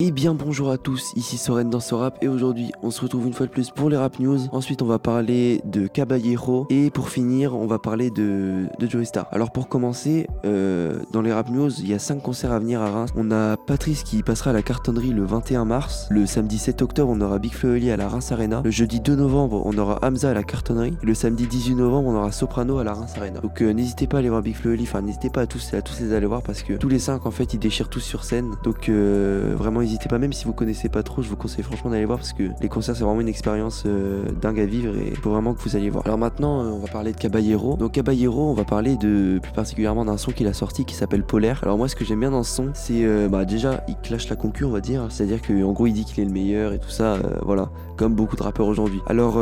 Et bien bonjour à tous, ici Soren dans ce rap et aujourd'hui on se retrouve une fois de plus pour les rap news. Ensuite on va parler de Caballero et pour finir on va parler de, de Star. Alors pour commencer, euh, dans les rap news, il y a 5 concerts à venir à Reims. On a Patrice qui passera à la cartonnerie le 21 mars. Le samedi 7 octobre on aura Big Flo à la Reims Arena. Le jeudi 2 novembre on aura Hamza à la cartonnerie. Et le samedi 18 novembre on aura Soprano à la Reims Arena. Donc euh, n'hésitez pas à aller voir Big Flo enfin n'hésitez pas à tous, à tous les aller voir parce que tous les 5 en fait ils déchirent tous sur scène. Donc euh, vraiment n'hésitez pas, même si vous connaissez pas trop, je vous conseille franchement d'aller voir parce que les concerts c'est vraiment une expérience euh, dingue à vivre et il faut vraiment que vous alliez voir. Alors maintenant, euh, on va parler de Caballero. Donc Caballero, on va parler de plus particulièrement d'un son qu'il a sorti qui s'appelle Polaire. Alors moi, ce que j'aime bien dans ce son, c'est euh, bah déjà il clash la concu, on va dire, c'est-à-dire qu'en gros il dit qu'il est le meilleur et tout ça, voilà, comme beaucoup de rappeurs aujourd'hui. Alors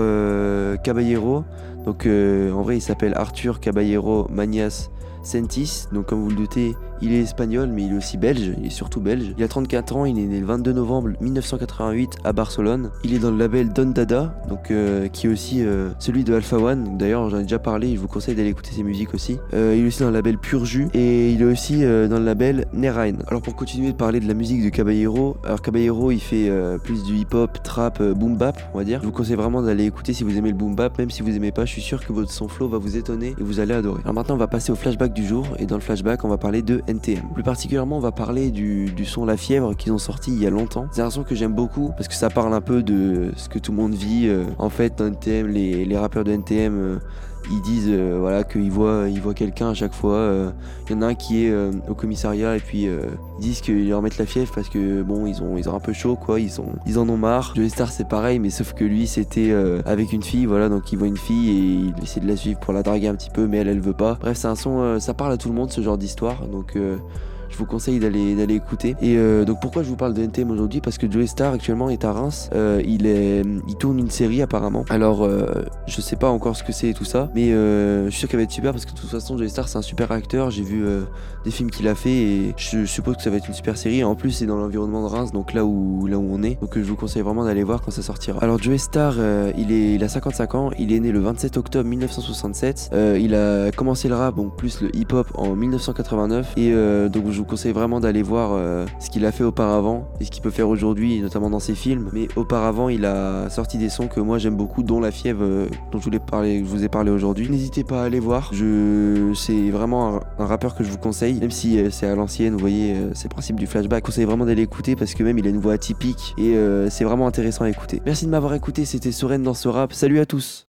Caballero, donc en vrai il s'appelle Arthur Caballero Manias Sentis, donc comme vous le doutez, il est espagnol, mais il est aussi belge, il est surtout belge. Il a 34 ans, il est né le 22 novembre 1988 à Barcelone. Il est dans le label Don Dada, donc, euh, qui est aussi euh, celui de Alpha One. D'ailleurs, j'en ai déjà parlé, je vous conseille d'aller écouter ses musiques aussi. Euh, il est aussi dans le label Pur Jus et il est aussi dans le label Nerain. Alors pour continuer de parler de la musique de Caballero, alors Caballero il fait plus du hip-hop, trap, boom bap, on va dire. Je vous conseille vraiment d'aller écouter si vous aimez le boom bap, même si vous aimez pas, je suis sûr que votre son flow va vous étonner et vous allez adorer. Alors maintenant on va passer au flashback du jour et dans le flashback on va parler de NTM. Plus particulièrement, on va parler du, son La Fièvre qu'ils ont sorti il y a longtemps. C'est un son que j'aime beaucoup parce que ça parle un peu de ce que tout le monde vit. Euh, en fait, NTM, les, rappeurs de NTM euh, ils disent euh, voilà qu'ils voient ils voient quelqu'un à chaque fois il y en a un qui est au commissariat et puis ils disent qu'ils leur mettent la fièvre parce que bon ils ont ils ont un peu chaud quoi ils ont ils en ont marre. Joey Star c'est pareil mais sauf que lui c'était avec une fille voilà donc il voit une fille et il essaie de la suivre pour la draguer un petit peu mais elle elle veut pas. Bref c'est un son ça parle à tout le monde ce genre d'histoire donc je vous conseille d'aller d'aller écouter. Et euh, donc pourquoi je vous parle de NTM aujourd'hui? Parce que Joey Star actuellement est à Reims. Euh, il est, il tourne une série apparemment. Alors euh, je sais pas encore ce que c'est et tout ça, mais je suis sûr qu'elle va être super parce que de toute façon Joey Star c'est un super acteur. J'ai vu des films qu'il a fait et je, suppose que ça va être une super série. En plus c'est dans l'environnement de Reims, donc là où là où on est. Donc je vous conseille vraiment d'aller voir quand ça sortira. Alors Joey Star, il est, il a 55 ans. Il est né le 27 octobre 1967. il a commencé le rap, donc plus le hip hop en 1989 et donc je vous conseille vraiment d'aller voir euh, ce qu'il a fait auparavant et ce qu'il peut faire aujourd'hui, notamment dans ses films. Mais auparavant, il a sorti des sons que moi j'aime beaucoup, dont La Fièvre, euh, dont je, voulais parler, vous ai parlé aujourd'hui. N'hésitez pas à aller voir. C'est vraiment un, rappeur que je vous conseille, même si euh, c'est à l'ancienne, vous voyez, c'est le principe du flashback. Je conseille vraiment d'aller écouter parce que même il a une voix atypique et c'est vraiment intéressant à écouter. Merci de m'avoir écouté, c'était Soren dans ce rap. Salut à tous!